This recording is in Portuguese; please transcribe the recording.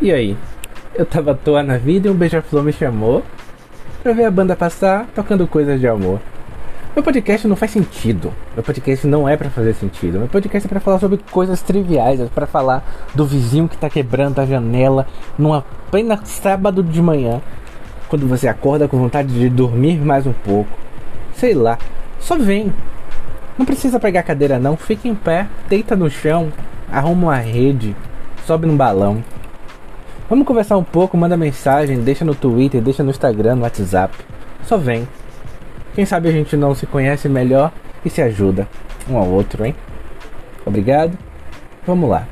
E aí? Eu tava à toa na vida e um beija-flor me chamou pra ver a banda passar tocando coisas de amor. Meu podcast não faz sentido. Meu podcast não é para fazer sentido. Meu podcast é para falar sobre coisas triviais, é para falar do vizinho que tá quebrando a janela numa plena sábado de manhã, quando você acorda com vontade de dormir mais um pouco. Sei lá, só vem. Não precisa pegar cadeira não, fica em pé, deita no chão, arruma uma rede, sobe num balão. Vamos conversar um pouco, manda mensagem, deixa no Twitter, deixa no Instagram, no WhatsApp. Só vem. Quem sabe a gente não se conhece melhor e se ajuda um ao outro, hein? Obrigado. Vamos lá.